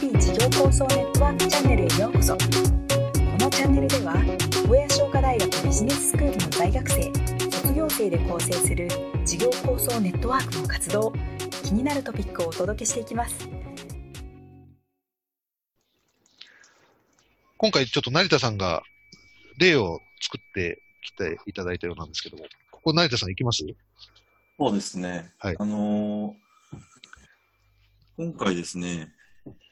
NUCB 事業構想ネットワークチャンネルへようこそ。このチャンネルでは小谷商科大学ビジネススクールの大学生卒業生で構成する事業構想ネットワークの活動気になるトピックをお届けしていきます。今回ちょっと成田さんが例を作ってきていただいたようなんですけども、ここ成田さん行きます？そうですね。はい。あのー今回ですね、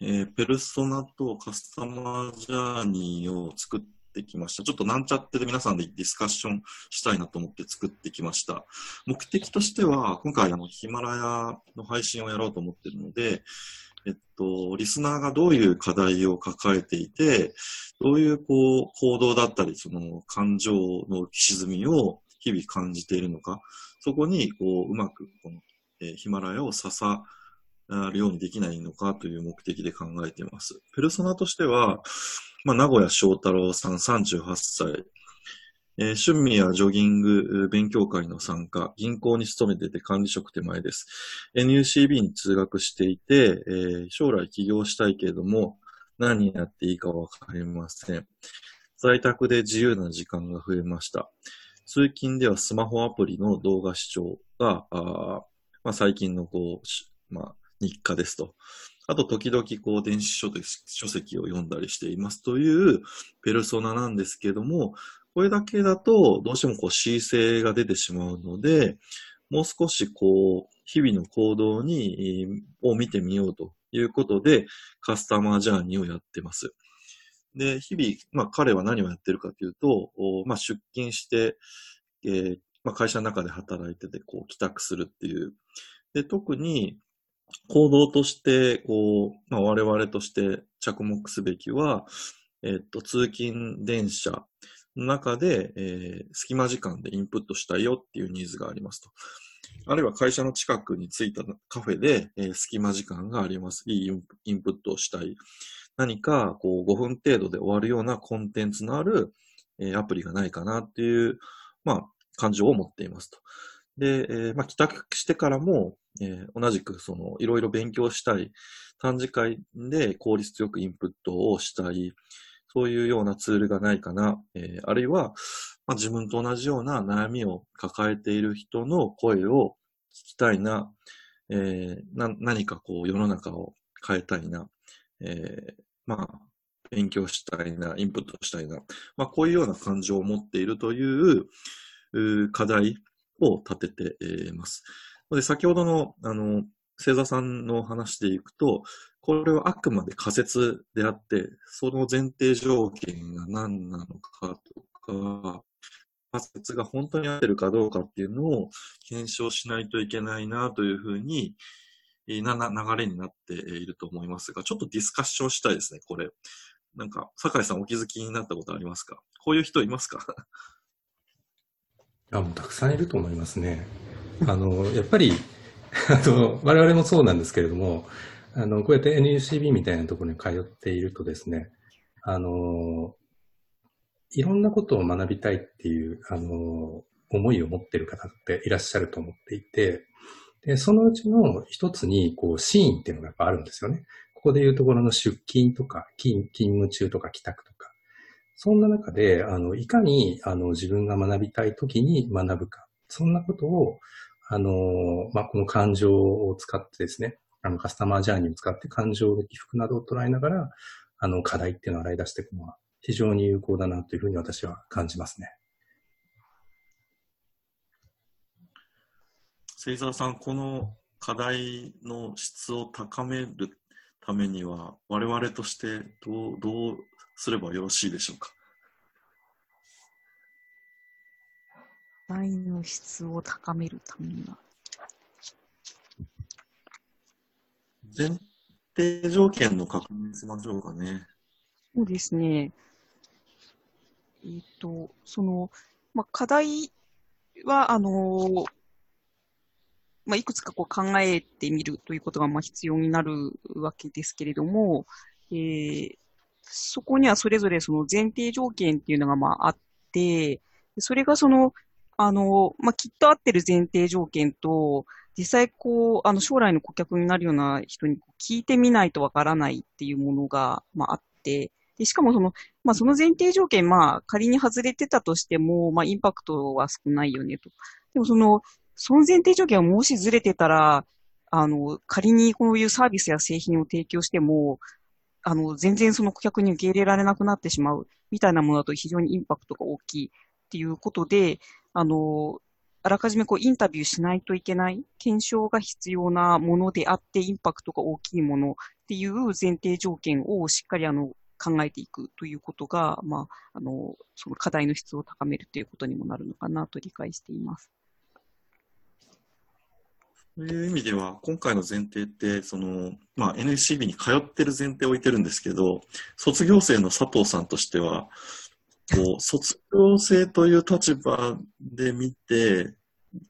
えーペルソナとカスタマージャーニーを作ってきました。ちょっとなんちゃってで皆さんでディスカッションしたいなと思って作ってきました。目的としては、今回あのヒマラヤの配信をやろうと思っているので、えっと、リスナーがどういう課題を抱えていて、どういうこう行動だったり、その感情の沈みを日々感じているのか、そこにこううまくこの、えーヒマラヤを支えるようにできないのかという目的で考えています。ペルソナとしては、まあ、名古屋翔太郎さん38歳、えー趣味やジョギング、勉強会の参加、銀行に勤めてて管理職手前です。NUCB に通学していて、えー将来起業したいけれども、何やっていいかわかりません。在宅で自由な時間が増えました。通勤ではスマホアプリの動画視聴が、あまあ、最近のこう、まあ、日課ですと。あと、時々こう、電子書籍書籍を読んだりしていますというペルソナなんですけども、これだけだと、どうしてもこう、恣意性が出てしまうので、もう少しこう、日々の行動に、を見てみようということで、カスタマージャーニーをやってます。で、日々、まあ彼は何をやってるかというと、まあ出勤して、えーまあ会社の中で働いてて、こう帰宅するっていう。で、特に行動として、こう、まあ我々として着目すべきは、えっと、通勤電車の中で、えー隙間時間でインプットしたいよっていうニーズがありますと。あるいは会社の近くに着いたカフェで、えー隙間時間があります。いいインプットをしたい。何かこう5分程度で終わるようなコンテンツのある、えーアプリがないかなっていう、まあ、感情を持っていますと。で、えーまあ、帰宅してからも、えー同じくそのいろいろ勉強したい、短時間で効率よくインプットをしたい、そういうようなツールがないかな、えーあるいは、まあ、自分と同じような悩みを抱えている人の声を聞きたいな、えーな何かこう世の中を変えたいな、えーまあ、勉強したいな、インプットしたいな、まあ、こういうような感情を持っているという課題を立てています。で、先ほどの、あの、星座さんの話でいくと、これはあくまで仮説であって、その前提条件が何なのかとか、仮説が本当に合ってるかどうかっていうのを検証しないといけないなというふうに、な、な、流れになっていると思いますが、ちょっとディスカッションしたいですね、これ。なんか、酒井さんお気づきになったことありますか？こういう人いますか？あ、もうたくさんいると思いますね。あの、やっぱり、あの、我々もそうなんですけれども、あの、こうやって NUCB みたいなところに通っているとですね、あの、いろんなことを学びたいっていう、あの、思いを持ってる方っていらっしゃると思っていて、で、そのうちの一つに、こう、シーンっていうのがやっぱあるんですよね。ここでいうところの出勤とか、勤勤務中とか帰宅とか。そんな中で、あの、いかに、あの、自分が学びたい時に学ぶか。そんなことを、あの、まあ、この感情を使ってですね、あの、カスタマージャーニーを使って感情の起伏などを捉えながら、あの、課題っていうのを洗い出していくのは非常に有効だなというふうに私は感じますね。芹沢さん、この課題の質を高めるためには、我々としてどう、どうすればよろしいでしょうか？愛の質を高めるためには。前提条件の確認しましょうかね。そうですね。えっ、と、その、まあ、課題は、あの、まあ、いくつかこう考えてみるということがまあ必要になるわけですけれども、えーそこにはそれぞれその前提条件っていうのがまああって、それがその、あの、まあ、きっと合ってる前提条件と、実際こう、あの、将来の顧客になるような人に聞いてみないとわからないっていうものが、まあ、あって、で、しかもその、まあ、その前提条件、まあ、仮に外れてたとしても、まあ、インパクトは少ないよねと。でもその、その前提条件はもしずれてたら、あの、仮にこういうサービスや製品を提供しても、あの、全然その顧客に受け入れられなくなってしまうみたいなものだと非常にインパクトが大きいっていうことで、あの、あらかじめこうインタビューしないといけない、検証が必要なものであって、インパクトが大きいものっていう前提条件をしっかりあの考えていくということが、まあ、あの、その課題の質を高めるということにもなるのかなと理解しています。そういう意味では、今回の前提って、その、まあ、NSCB に通ってる前提を置いてるんですけど、卒業生の佐藤さんとしては、こう、卒業生という立場で見て、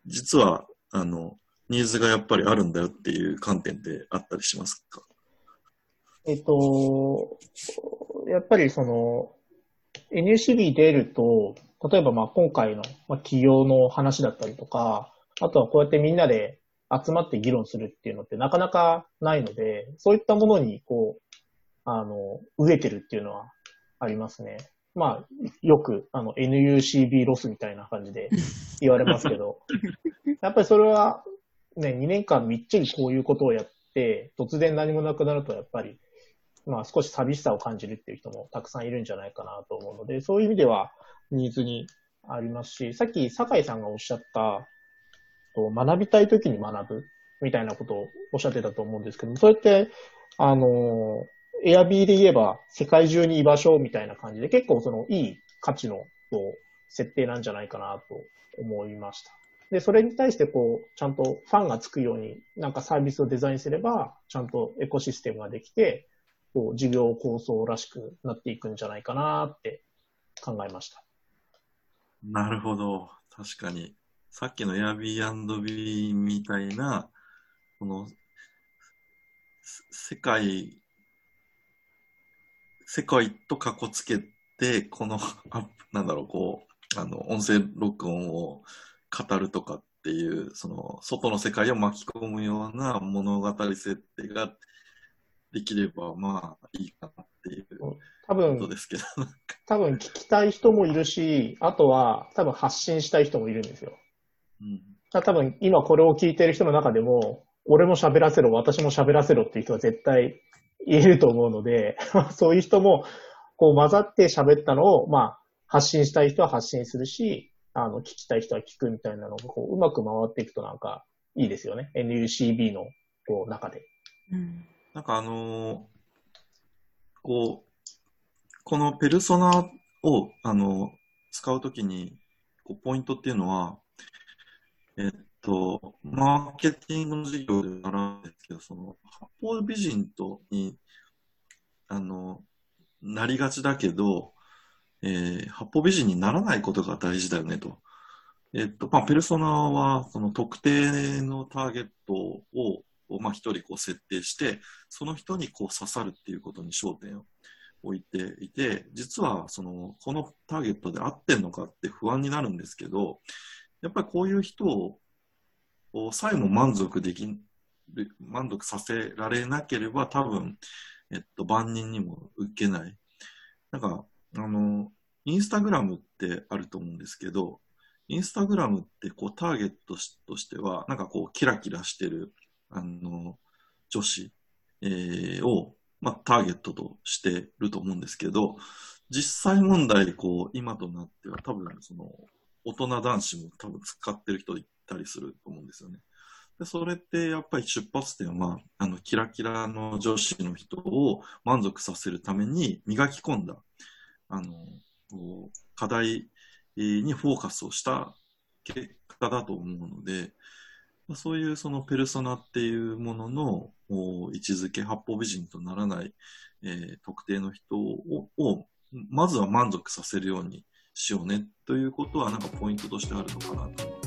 実は、あの、ニーズがやっぱりあるんだよっていう観点であったりしますか？えっと、やっぱりその、NUCB 出ると、例えばまあ今回の企業の話だったりとか、あとはこうやってみんなで集まって議論するっていうのってなかなかないので、そういったものにこう、あの、飢えてるっていうのはありますね。まあ、よく、あの、NUCB ロスみたいな感じで言われますけど、やっぱりそれは、ね、2年間みっちりこういうことをやって、突然何もなくなると、やっぱり、まあ少し寂しさを感じるっていう人もたくさんいるんじゃないかなと思うので、そういう意味ではニーズにありますし、さっき酒井さんがおっしゃった、と学びたい時に学ぶみたいなことをおっしゃってたと思うんですけども、そうやって、あの、エアビーで言えば世界中に居場所みたいな感じで結構そのいい価値の設定なんじゃないかなと思いました。で、それに対してこう、ちゃんとファンがつくようになんかサービスをデザインすれば、ちゃんとエコシステムができて、こう、事業構想らしくなっていくんじゃないかなって考えました。なるほど。確かに。さっきの Airbnb みたいな、この、世界、世界とかこつけて、この、あなんだろう、こう、あの、音声録音を語るとかっていう、その、外の世界を巻き込むような物語設定ができれば、まあ、いいかなっていう多分、ことですけど。多分聞きたい人もいるし、あとは多分発信したい人もいるんですよ。うん、多分今これを聞いてる人の中でも、俺も喋らせろ、私も喋らせろっていう人は絶対いると思うので、そういう人もこう混ざって喋ったのを、まあ、発信したい人は発信するし、あの、聞きたい人は聞くみたいなのが、こう、うまく回っていくとなんか、いいですよね。NUCB の、こう、中で。うん、なんかあのー、こう、このペルソナを、あの、使うときに、こう、ポイントっていうのは、えっと、マーケティングの授業で習うんですけど、その、八方美人とに、あの、なりがちだけど、えー、八方美人にならないことが大事だよねと。えっと、まあ、ペルソナは、その特定のターゲットを、まあ、一人こう設定して、その人にこう刺さるっていうことに焦点を置いていて、実は、その、このターゲットで合ってんのかって不安になるんですけど、やっぱりこういう人をさえも満足でき、満足させられなければ多分、えっと、万人にも受けない。なんか、あの、インスタグラムってあると思うんですけど、インスタグラムってこうターゲットとしては、なんかこうキラキラしてる、あの、女子、えー、を、まあ、ターゲットとしてると思うんですけど、実際問題、こう、今となっては多分、その、大人男子も多分使ってる人いたりすると思うんですよね。でそれってやっぱり出発点は、あの、キラキラの女子の人を満足させるために磨き込んだ、あの、課題にフォーカスをした結果だと思うので、そういうそのペルソナっていうものの位置づけ、八方美人とならない、えー、特定の人ををまずは満足させるようにしようねということはなんかポイントとしてあるのかなと